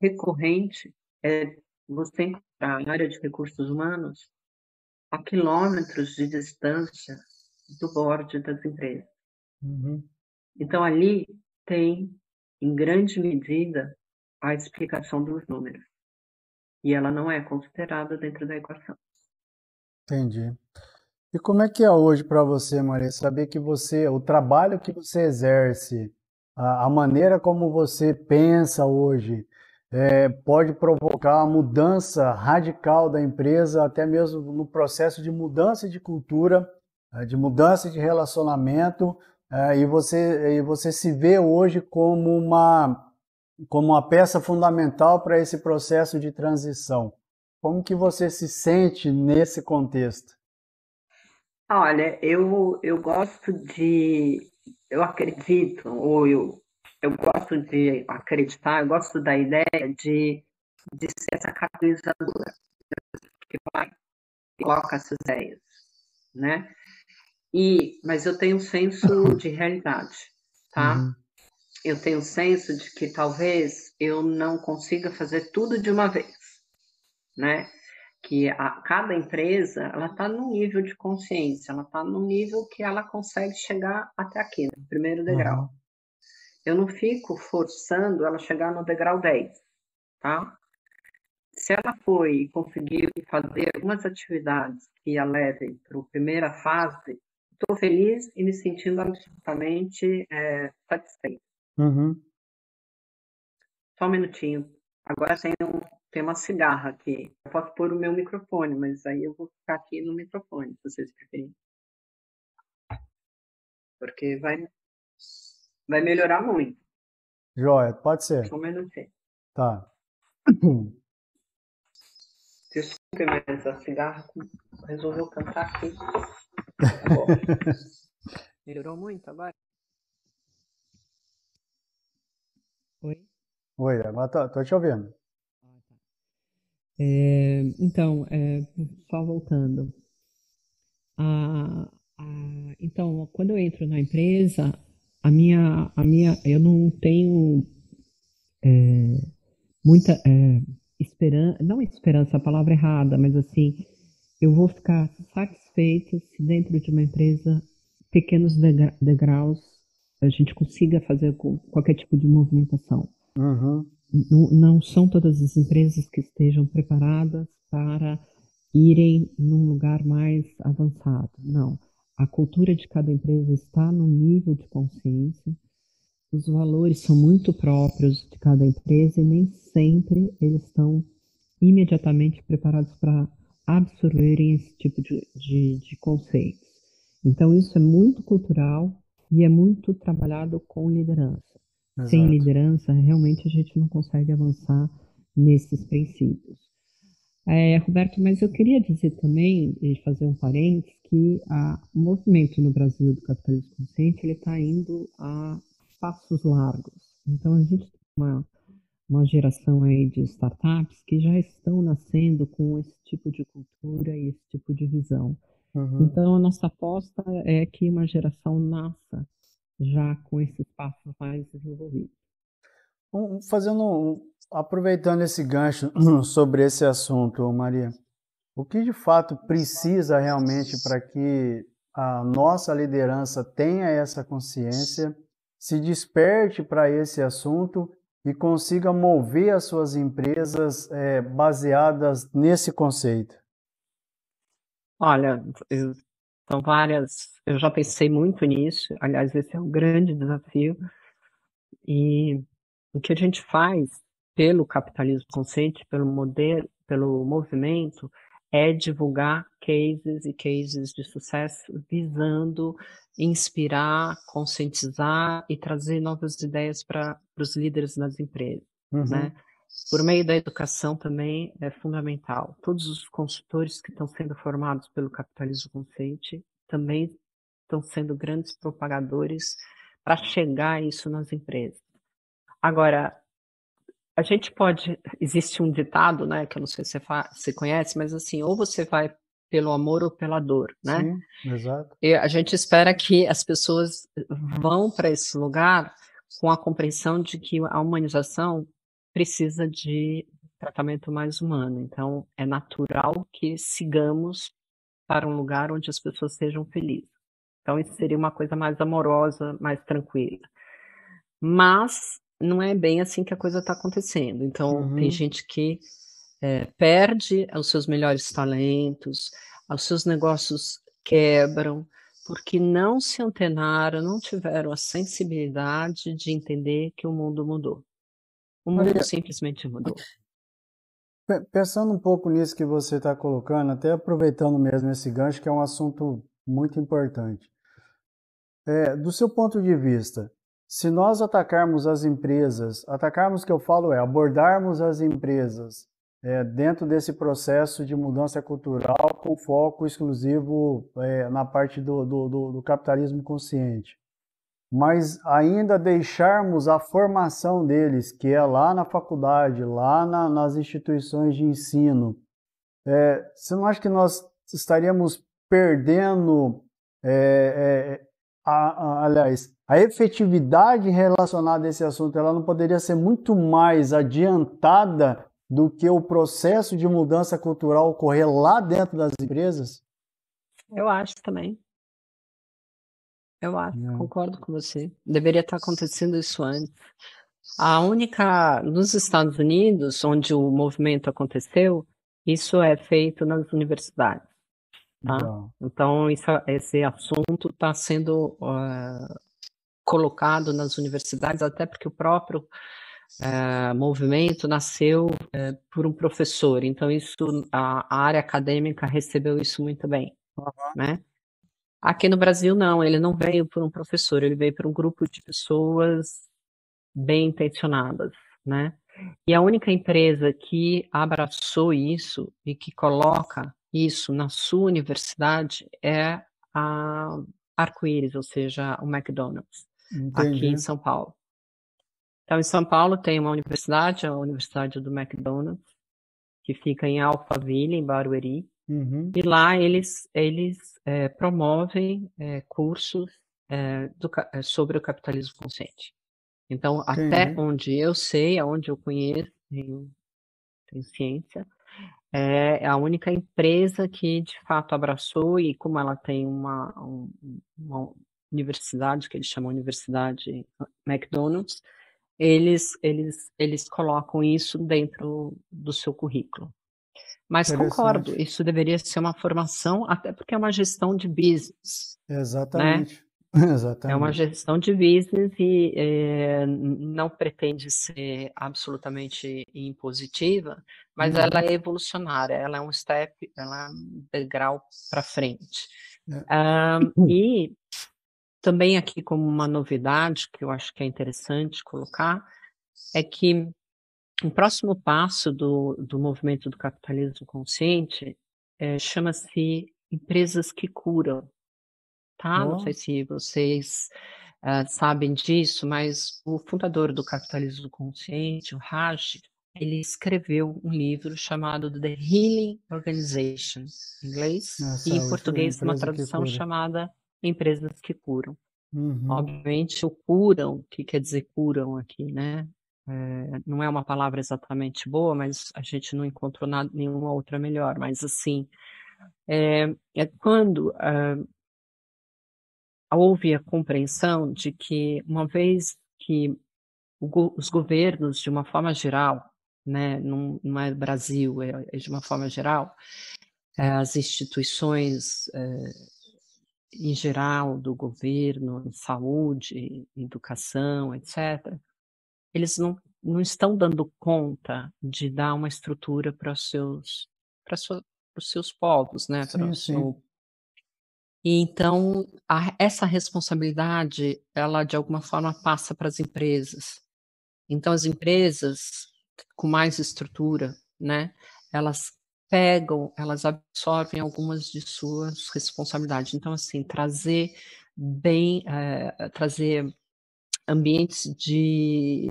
recorrente é você encontrar na área de recursos humanos a quilômetros de distância do borde das empresas. Uhum. Então, ali tem, em grande medida, a explicação dos números. E ela não é considerada dentro da equação. Entendi. E como é que é hoje para você, Maria, saber que você, o trabalho que você exerce, a, a maneira como você pensa hoje, é, pode provocar uma mudança radical da empresa, até mesmo no processo de mudança de cultura, é, de mudança de relacionamento, é, e, você, e você se vê hoje como uma, como uma peça fundamental para esse processo de transição. Como que você se sente nesse contexto? Olha, eu, eu gosto de, eu acredito, ou eu eu gosto de acreditar, eu gosto da ideia de, de ser essa catalisadora. que vai e coloca essas ideias, né? E, mas eu tenho um senso de realidade, tá? Uhum. Eu tenho um senso de que talvez eu não consiga fazer tudo de uma vez, né? Que a, cada empresa, ela está num nível de consciência, ela está num nível que ela consegue chegar até aqui, no né? primeiro degrau. Uhum. Eu não fico forçando ela chegar no degrau 10, tá? Se ela foi e conseguiu fazer algumas atividades que a levem para a primeira fase, estou feliz e me sentindo absolutamente é, satisfeita. Uhum. Só um minutinho. Agora tem, um, tem uma cigarra aqui. Eu posso pôr o meu microfone, mas aí eu vou ficar aqui no microfone, se vocês preferirem. Porque vai vai melhorar muito. Joia, pode ser. Só um minutinho. Tá. Desculpe, mas a cigarra resolveu cantar aqui. Tá Melhorou muito agora? Oi? Oi, agora tô, tô te ouvindo. Ah, tá. É, então, é, só voltando. Ah, ah, então, quando eu entro na empresa, a minha, a minha, eu não tenho é, muita é, esperança, não esperança, a palavra errada, mas assim, eu vou ficar satisfeito se dentro de uma empresa pequenos degraus a gente consiga fazer qualquer tipo de movimentação. Uhum. Não, não são todas as empresas que estejam preparadas para irem num lugar mais avançado. Não. A cultura de cada empresa está no nível de consciência. Os valores são muito próprios de cada empresa e nem sempre eles estão imediatamente preparados para absorverem esse tipo de, de, de conceitos. Então, isso é muito cultural e é muito trabalhado com liderança. Exato. Sem liderança, realmente a gente não consegue avançar nesses princípios. É, Roberto, mas eu queria dizer também, e fazer um parênteses, que a, o movimento no Brasil do capitalismo consciente ele está indo a passos largos. Então a gente tem uma, uma geração aí de startups que já estão nascendo com esse tipo de cultura e esse tipo de visão. Uhum. Então a nossa aposta é que uma geração nasça já com esses passos mais desenvolvidos. Fazendo aproveitando esse gancho sobre esse assunto, Maria, o que de fato precisa realmente para que a nossa liderança tenha essa consciência, se desperte para esse assunto e consiga mover as suas empresas é, baseadas nesse conceito? Olha, são várias. Eu já pensei muito nisso. Aliás, esse é um grande desafio. E o que a gente faz pelo capitalismo consciente, pelo modelo, pelo movimento, é divulgar cases e cases de sucesso visando inspirar, conscientizar e trazer novas ideias para os líderes das empresas, uhum. né? Por meio da educação também é fundamental. Todos os consultores que estão sendo formados pelo capitalismo consciente também estão sendo grandes propagadores para chegar isso nas empresas. Agora, a gente pode. Existe um ditado, né, que eu não sei se você, você conhece, mas assim, ou você vai pelo amor ou pela dor, né? Sim, exato. E a gente espera que as pessoas vão para esse lugar com a compreensão de que a humanização precisa de tratamento mais humano. Então, é natural que sigamos para um lugar onde as pessoas sejam felizes. Então, isso seria uma coisa mais amorosa, mais tranquila. Mas não é bem assim que a coisa está acontecendo. Então, uhum. tem gente que é, perde os seus melhores talentos, os seus negócios quebram, porque não se antenaram, não tiveram a sensibilidade de entender que o mundo mudou. O mundo Maria, simplesmente mudou. Pensando um pouco nisso que você está colocando, até aproveitando mesmo esse gancho, que é um assunto muito importante. É, do seu ponto de vista, se nós atacarmos as empresas, atacarmos que eu falo é abordarmos as empresas é, dentro desse processo de mudança cultural com foco exclusivo é, na parte do, do, do, capitalismo consciente, mas ainda deixarmos a formação deles, que é lá na faculdade, lá na, nas instituições de ensino, é, você não acha que nós estaríamos perdendo, é, é, a, a, aliás, a efetividade relacionada a esse assunto, ela não poderia ser muito mais adiantada do que o processo de mudança cultural ocorrer lá dentro das empresas? Eu acho também. Eu acho, é. concordo com você. Deveria estar acontecendo isso antes. A única, nos Estados Unidos, onde o movimento aconteceu, isso é feito nas universidades. Tá? Então, isso, esse assunto está sendo uh, colocado nas universidades, até porque o próprio uh, movimento nasceu uh, por um professor. Então, isso a, a, área acadêmica recebeu isso muito bem. Uhum. Né? Aqui no Brasil, não, ele não veio por um professor, ele veio por um grupo de pessoas bem intencionadas, né? E a única empresa que abraçou isso e que coloca isso na sua universidade é a Arco-Íris, ou seja, o McDonald's, Entendi. aqui em São Paulo. Então, em São Paulo tem uma universidade, a Universidade do McDonald's, que fica em Alphaville, em Barueri, uhum. e lá eles, eles é, promovem é, cursos é, do, é, sobre o capitalismo consciente. Então, até onde eu sei, aonde eu conheço, tenho, tenho ciência, é a única empresa que de fato abraçou e como ela tem uma, uma universidade, que eles chamam Universidade McDonald's, eles, eles, eles colocam isso dentro do seu currículo. Mas concordo, isso deveria ser uma formação, até porque é uma gestão de business. Né? Exatamente. Né? Exatamente. É uma gestão de business e é, não pretende ser absolutamente impositiva, mas uhum. ela é evolucionária, ela é um step, ela é um degrau para frente. É. Um, e também aqui como uma novidade que eu acho que é interessante colocar é que o próximo passo do, do movimento do capitalismo consciente é, chama-se empresas que curam tá? Não sei se vocês uh, sabem disso, mas o fundador do capitalismo consciente, o Raj, ele escreveu um livro chamado The Healing Organization, em inglês, Nossa, e em português uma tradução chamada Empresas que Curam. Uhum. Obviamente, o curam, que quer dizer curam aqui, né? É, não é uma palavra exatamente boa, mas a gente não encontrou nada, nenhuma outra melhor. Mas, assim, é, é quando uh, houve a compreensão de que, uma vez que os governos, de uma forma geral, né, não, não é Brasil, é, é, de uma forma geral, é, as instituições é, em geral do governo, saúde, educação, etc., eles não, não estão dando conta de dar uma estrutura para os seus, para os seus povos, né, para o seu e então a, essa responsabilidade, ela de alguma forma passa para as empresas. Então as empresas com mais estrutura, né, elas pegam, elas absorvem algumas de suas responsabilidades. Então assim, trazer bem, é, trazer ambientes de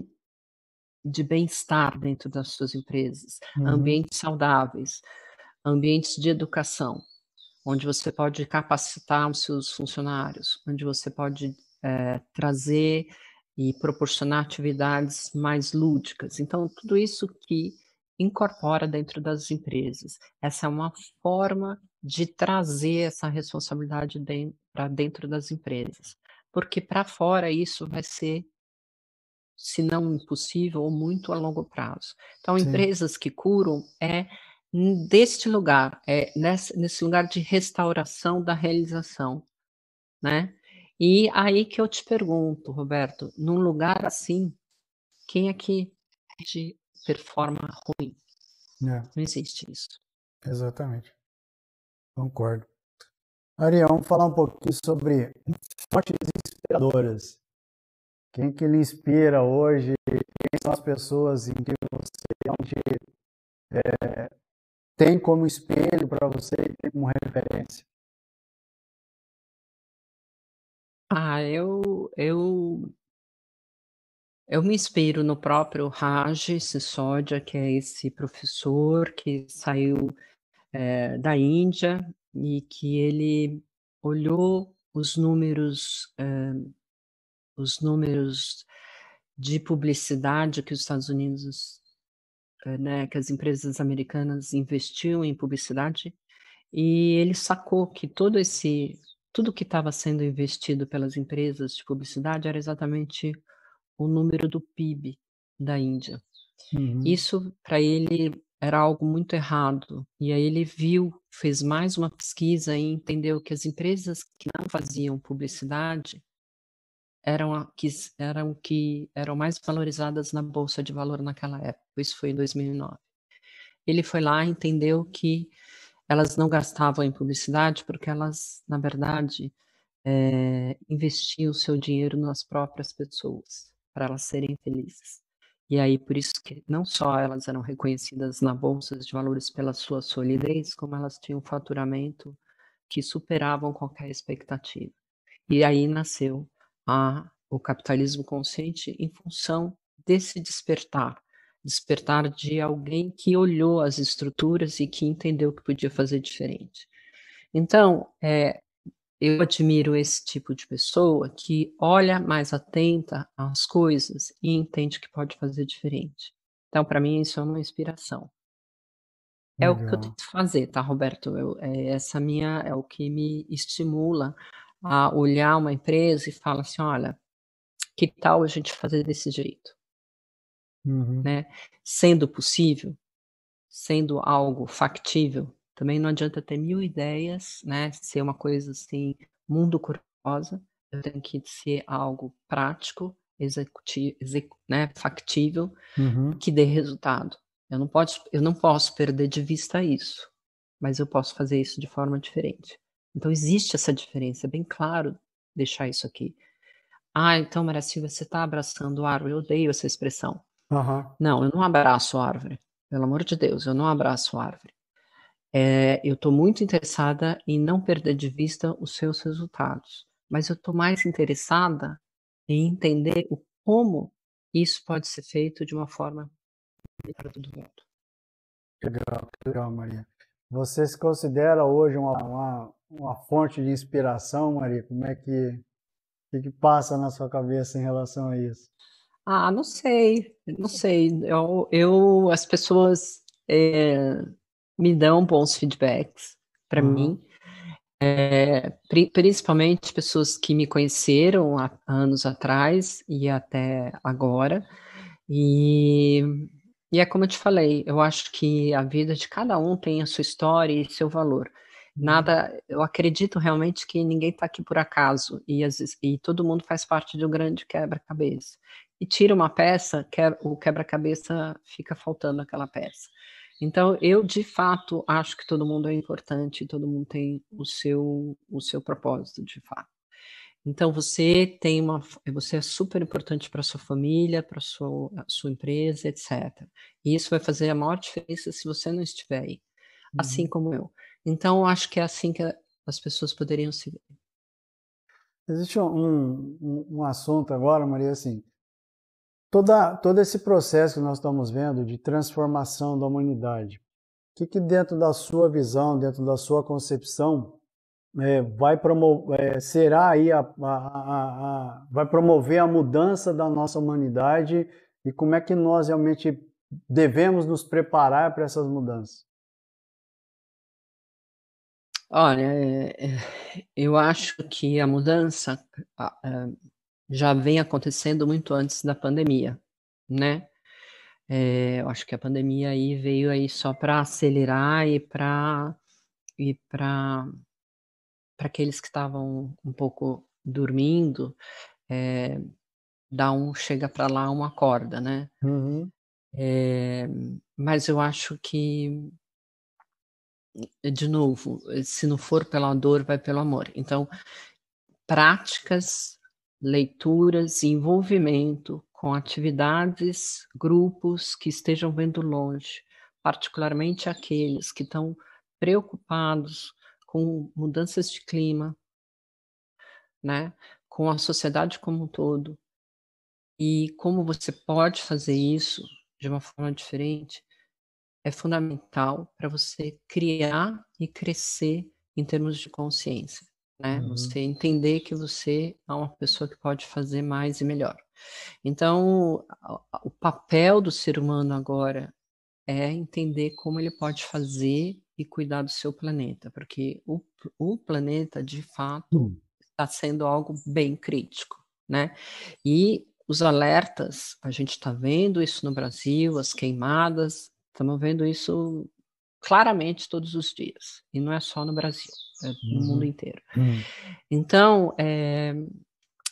de bem-estar dentro das suas empresas, uhum. ambientes saudáveis, ambientes de educação, onde você pode capacitar os seus funcionários, onde você pode é, trazer e proporcionar atividades mais lúdicas. Então, tudo isso que incorpora dentro das empresas. Essa é uma forma de trazer essa responsabilidade para dentro das empresas. Porque para fora isso vai ser, se não impossível, ou muito a longo prazo. Então, Sim. empresas que curam é deste lugar, é, nesse, nesse lugar de restauração da realização, né? E aí que eu te pergunto, Roberto, num lugar assim, quem é que performa ruim? É. Não existe isso. Exatamente. Concordo. Ariel, vamos falar um pouquinho sobre fontes inspiradoras. Quem que lhe inspira hoje? Quem são as pessoas em que você onde, é, tem como espelho para você e tem como referência? Ah, eu, eu, eu me inspiro no próprio Raj Sissodia, que é esse professor que saiu é, da Índia e que ele olhou os números, é, os números de publicidade que os Estados Unidos, né, que as empresas americanas investiam em publicidade, e ele sacou que todo esse, tudo que estava sendo investido pelas empresas de publicidade era exatamente o número do PIB da Índia. Uhum. Isso para ele era algo muito errado. E aí ele viu, fez mais uma pesquisa e entendeu que as empresas que não faziam publicidade eram que eram que eram mais valorizadas na bolsa de valor naquela época. Isso foi em 2009. Ele foi lá entendeu que elas não gastavam em publicidade porque elas, na verdade, é, investiam o seu dinheiro nas próprias pessoas para elas serem felizes. E aí, por isso que não só elas eram reconhecidas na bolsa de valores pela sua solidez, como elas tinham faturamento que superavam qualquer expectativa. E aí nasceu a, o capitalismo consciente em função desse despertar, despertar de alguém que olhou as estruturas e que entendeu que podia fazer diferente. Então, é, eu admiro esse tipo de pessoa que olha mais atenta às coisas e entende que pode fazer diferente. Então, para mim, isso é uma inspiração. É Legal. o que eu tento fazer, tá, Roberto? Eu, é essa minha é o que me estimula a olhar uma empresa e falar assim, olha, que tal a gente fazer desse jeito? Uhum. Né? Sendo possível, sendo algo factível, também não adianta ter mil ideias, né? Ser uma coisa assim, mundo curiosa. Eu tenho que ser algo prático, executivo, execu né? factível, uhum. que dê resultado. Eu não, posso, eu não posso perder de vista isso, mas eu posso fazer isso de forma diferente. Então existe essa diferença, é bem claro deixar isso aqui. Ah, então, Maria Silva, você está abraçando a árvore. Eu odeio essa expressão. Uhum. Não, eu não abraço a árvore. Pelo amor de Deus, eu não abraço a árvore. É, eu estou muito interessada em não perder de vista os seus resultados, mas eu estou mais interessada em entender o, como isso pode ser feito de uma forma para todo mundo. Legal, legal, Maria. Você se considera hoje uma, uma, uma fonte de inspiração, Maria? Como é que, que, que passa na sua cabeça em relação a isso? Ah, não sei, não sei. Eu, eu as pessoas é, me dão bons feedbacks para uhum. mim, é, principalmente pessoas que me conheceram há anos atrás e até agora. E, e é como eu te falei, eu acho que a vida de cada um tem a sua história e seu valor. Nada, eu acredito realmente que ninguém está aqui por acaso e, e todo mundo faz parte de um grande quebra-cabeça. E tira uma peça, que o quebra-cabeça fica faltando aquela peça. Então, eu de fato acho que todo mundo é importante, todo mundo tem o seu o seu propósito, de fato. Então, você tem uma você é super importante para sua família, para sua sua empresa, etc. E isso vai fazer a maior diferença se você não estiver aí, assim uhum. assim como eu. Então, eu acho que é assim que as pessoas poderiam se ver. Existe um, um, um assunto agora, Maria, assim, Toda, todo esse processo que nós estamos vendo de transformação da humanidade, o que, que dentro da sua visão, dentro da sua concepção, é, vai promover, é, será aí a, a, a, vai promover a mudança da nossa humanidade e como é que nós realmente devemos nos preparar para essas mudanças? Olha, é, é eu acho que a mudança já vem acontecendo muito antes da pandemia, né? É, eu acho que a pandemia aí veio aí só para acelerar e para e para para aqueles que estavam um pouco dormindo, é, dar um chega para lá uma corda, né? Uhum. É, mas eu acho que de novo, se não for pela dor, vai pelo amor. Então, práticas leituras envolvimento com atividades, grupos que estejam vendo longe, particularmente aqueles que estão preocupados com mudanças de clima, né, com a sociedade como um todo, e como você pode fazer isso de uma forma diferente, é fundamental para você criar e crescer em termos de consciência, né? Uhum. Você entender que você é uma pessoa que pode fazer mais e melhor. Então, o papel do ser humano agora é entender como ele pode fazer e cuidar do seu planeta, porque o, o planeta, de fato, uhum. está sendo algo bem crítico, né? E os alertas, a gente está vendo isso no Brasil, as queimadas, Estamos vendo isso claramente todos os dias. E não é só no Brasil, é no uhum. mundo inteiro. Uhum. Então, é,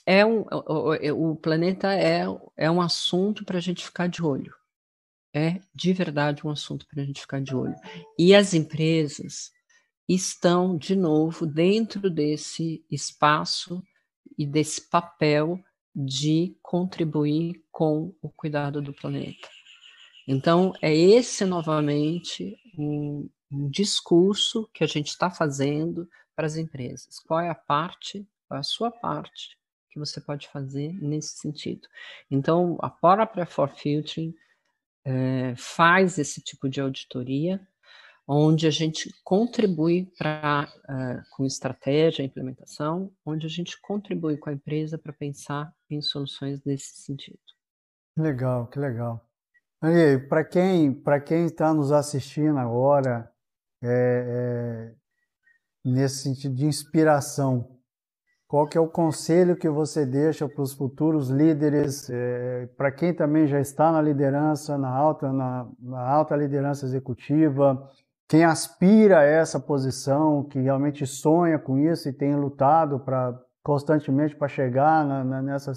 é um, o, é, o, planeta é, é um assunto para a gente ficar de olho. É de verdade um assunto para a gente ficar de olho. E as empresas estão, de novo, dentro desse espaço e desse papel de contribuir com o cuidado do planeta. Então, é esse novamente um, um discurso que a gente está fazendo para as empresas. Qual é a parte, qual é a sua parte que você pode fazer nesse sentido? Então, a própria For Filtering é, faz esse tipo de auditoria, onde a gente contribui para uh, com estratégia, implementação, onde a gente contribui com a empresa para pensar em soluções nesse sentido. Legal, que legal. Para quem para quem está nos assistindo agora, é, é, nesse sentido de inspiração, qual que é o conselho que você deixa para os futuros líderes, é, para quem também já está na liderança, na alta, na, na, alta liderança executiva, quem aspira a essa posição, que realmente sonha com isso e tem lutado para constantemente para chegar na, na, nessa,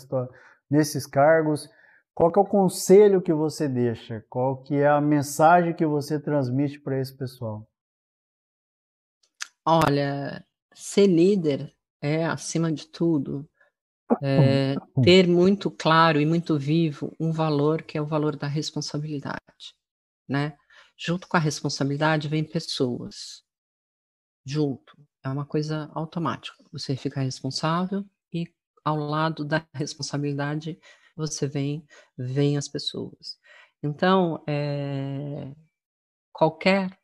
nesses cargos, qual que é o conselho que você deixa? Qual que é a mensagem que você transmite para esse pessoal? Olha, ser líder é, acima de tudo, é, ter muito claro e muito vivo um valor que é o valor da responsabilidade, né? Junto com a responsabilidade vem pessoas. Junto. É uma coisa automática. Você fica responsável e ao lado da responsabilidade você vem, vem as pessoas. Então, é, qualquer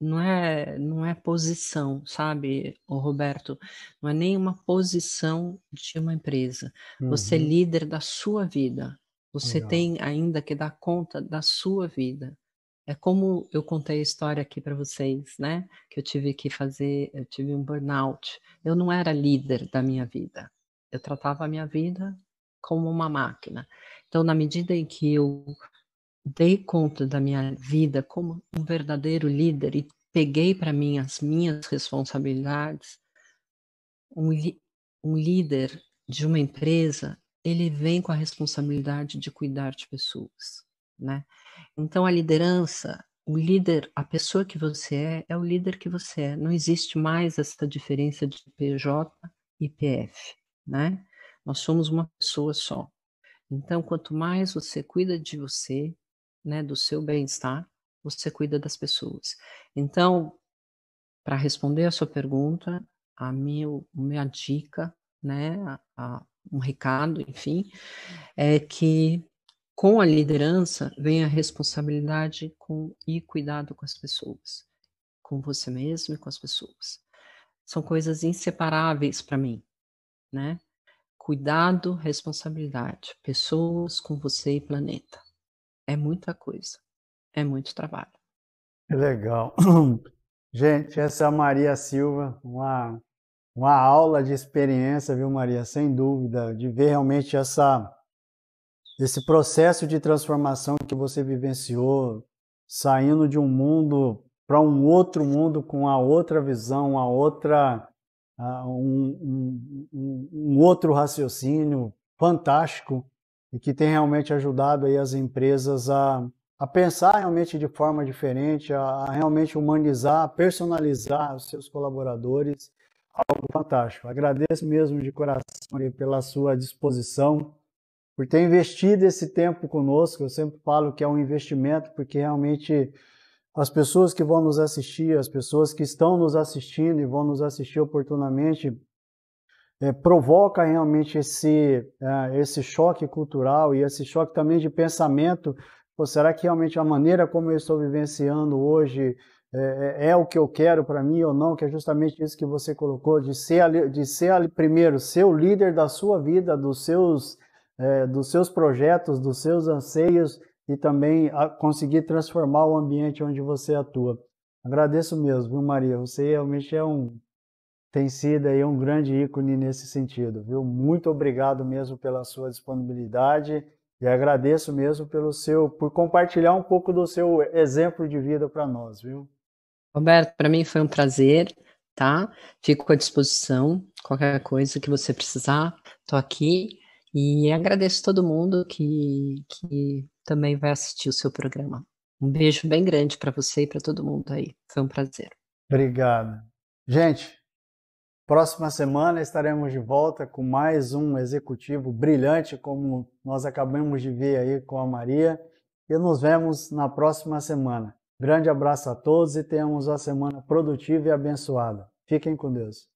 não é não é posição, sabe, o Roberto, não é nenhuma posição de uma empresa. Uhum. Você é uhum. líder da sua vida. Você Legal. tem ainda que dar conta da sua vida. É como eu contei a história aqui para vocês, né? Que eu tive que fazer, eu tive um burnout. Eu não era líder da minha vida. Eu tratava a minha vida como uma máquina. Então, na medida em que eu dei conta da minha vida como um verdadeiro líder e peguei para mim as minhas responsabilidades, um, um líder de uma empresa, ele vem com a responsabilidade de cuidar de pessoas, né? Então, a liderança, o líder, a pessoa que você é, é o líder que você é. Não existe mais essa diferença de PJ e PF, né? Nós somos uma pessoa só. Então, quanto mais você cuida de você, né, do seu bem-estar, você cuida das pessoas. Então, para responder a sua pergunta, a minha, a minha dica, né, a, a, um recado, enfim, é que com a liderança vem a responsabilidade com e cuidado com as pessoas, com você mesmo e com as pessoas. São coisas inseparáveis para mim, né? Cuidado, responsabilidade. Pessoas com você e planeta. É muita coisa. É muito trabalho. Legal. Gente, essa é a Maria Silva, uma, uma aula de experiência, viu, Maria? Sem dúvida, de ver realmente essa, esse processo de transformação que você vivenciou, saindo de um mundo para um outro mundo com a outra visão, a outra um, um, um, outro raciocínio fantástico e que tem realmente ajudado aí as empresas a, a pensar realmente de forma diferente, a, a realmente humanizar, personalizar os seus colaboradores. Algo fantástico. Agradeço mesmo de coração pela sua disposição, por ter investido esse tempo conosco. Eu sempre falo que é um investimento, porque realmente as pessoas que vão nos assistir, as pessoas que estão nos assistindo e vão nos assistir oportunamente, é, provoca realmente esse, é, esse choque cultural e esse choque também de pensamento Pô, será que realmente a maneira como eu estou vivenciando hoje é, é, é o que eu quero para mim ou não? Que é justamente isso que você colocou, de ser, de ser primeiro, ser o líder da sua vida, dos seus, é, dos seus projetos, dos seus anseios e também conseguir transformar o ambiente onde você atua. Agradeço mesmo, viu, Maria? Você realmente é um tem sido aí um grande ícone nesse sentido, viu? Muito obrigado mesmo pela sua disponibilidade e agradeço mesmo pelo seu por compartilhar um pouco do seu exemplo de vida para nós, viu? Roberto, para mim foi um prazer, tá? Fico à disposição, qualquer coisa que você precisar, estou aqui e agradeço todo mundo que, que também vai assistir o seu programa. Um beijo bem grande para você e para todo mundo aí. Foi um prazer. Obrigado. Gente, próxima semana estaremos de volta com mais um executivo brilhante, como nós acabamos de ver aí com a Maria. E nos vemos na próxima semana. Grande abraço a todos e tenhamos uma semana produtiva e abençoada. Fiquem com Deus.